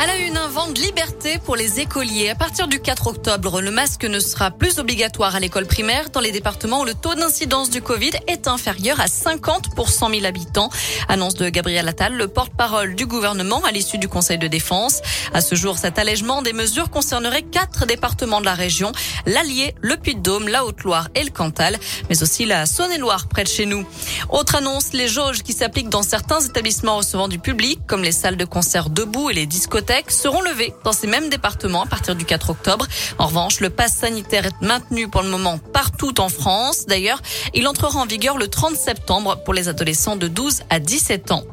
À la une, un vent de liberté pour les écoliers. À partir du 4 octobre, le masque ne sera plus obligatoire à l'école primaire dans les départements où le taux d'incidence du Covid est inférieur à 50 pour 100 000 habitants. Annonce de Gabriel Attal, le porte-parole du gouvernement à l'issue du Conseil de défense. À ce jour, cet allègement des mesures concernerait quatre départements de la région, l'Allier, le Puy-de-Dôme, la Haute-Loire et le Cantal, mais aussi la Saône-et-Loire près de chez nous. Autre annonce, les jauges qui s'appliquent dans certains établissements recevant du public, comme les salles de concert debout et les discothèques seront levés dans ces mêmes départements à partir du 4 octobre. En revanche, le pass sanitaire est maintenu pour le moment partout en France. D'ailleurs, il entrera en vigueur le 30 septembre pour les adolescents de 12 à 17 ans.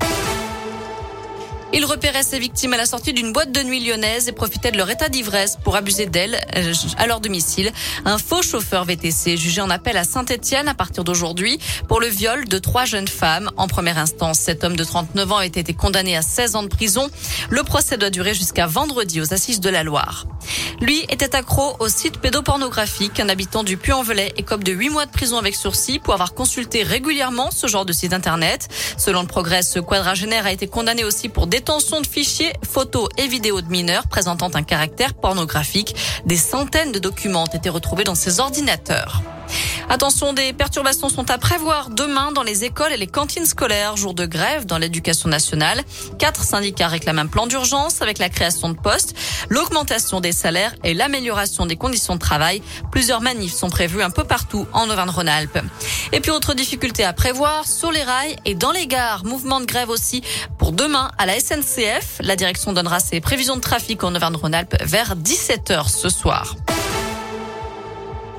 Il repérait ses victimes à la sortie d'une boîte de nuit lyonnaise et profitait de leur état d'ivresse pour abuser d'elles euh, à leur domicile. Un faux chauffeur VTC jugé en appel à Saint-Etienne à partir d'aujourd'hui pour le viol de trois jeunes femmes. En première instance, cet homme de 39 ans a été condamné à 16 ans de prison. Le procès doit durer jusqu'à vendredi aux assises de la Loire. Lui était accro au site pédopornographique. Un habitant du Puy-en-Velay écope de 8 mois de prison avec sursis pour avoir consulté régulièrement ce genre de site internet. Selon le progrès, ce quadragénaire a été condamné aussi pour détention de fichiers, photos et vidéos de mineurs présentant un caractère pornographique. Des centaines de documents ont été retrouvés dans ses ordinateurs. Attention, des perturbations sont à prévoir demain dans les écoles et les cantines scolaires. Jour de grève dans l'éducation nationale. Quatre syndicats réclament un plan d'urgence avec la création de postes, l'augmentation des salaires et l'amélioration des conditions de travail. Plusieurs manifs sont prévus un peu partout en Auvergne-Rhône-Alpes. Et puis autre difficulté à prévoir sur les rails et dans les gares. Mouvement de grève aussi pour demain à la SNCF. La direction donnera ses prévisions de trafic en Auvergne-Rhône-Alpes vers 17h ce soir.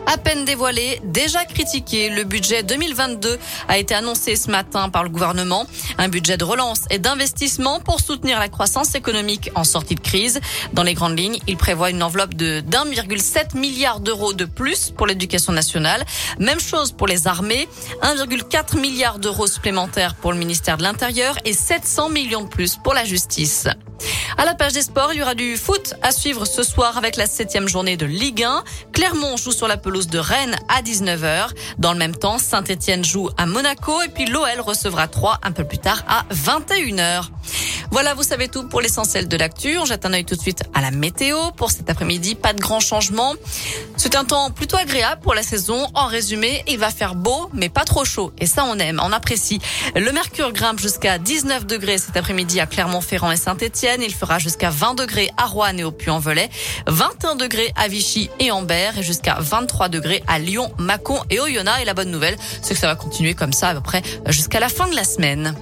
À peine dévoilé, déjà critiqué, le budget 2022 a été annoncé ce matin par le gouvernement. Un budget de relance et d'investissement pour soutenir la croissance économique en sortie de crise. Dans les grandes lignes, il prévoit une enveloppe de d'1,7 milliard d'euros de plus pour l'éducation nationale. Même chose pour les armées. 1,4 milliard d'euros supplémentaires pour le ministère de l'Intérieur et 700 millions de plus pour la justice. À la page des sports, il y aura du foot à suivre ce soir avec la septième journée de Ligue 1. Clermont joue sur la pelouse de Rennes à 19h. Dans le même temps, Saint-Etienne joue à Monaco et puis l'OL recevra 3 un peu plus tard à 21h. Voilà, vous savez tout pour l'essentiel de l'actu. On jette un œil tout de suite à la météo. Pour cet après-midi, pas de grands changements. C'est un temps plutôt agréable pour la saison. En résumé, il va faire beau, mais pas trop chaud. Et ça, on aime, on apprécie. Le mercure grimpe jusqu'à 19 degrés cet après-midi à Clermont-Ferrand et Saint-Etienne. Il fera jusqu'à 20 degrés à Rouen et au Puy-en-Velay. 21 degrés à Vichy et Ambert et jusqu'à 23 degrés à Lyon, Mâcon et Oyonnax. Et la bonne nouvelle, c'est que ça va continuer comme ça à peu près jusqu'à la fin de la semaine.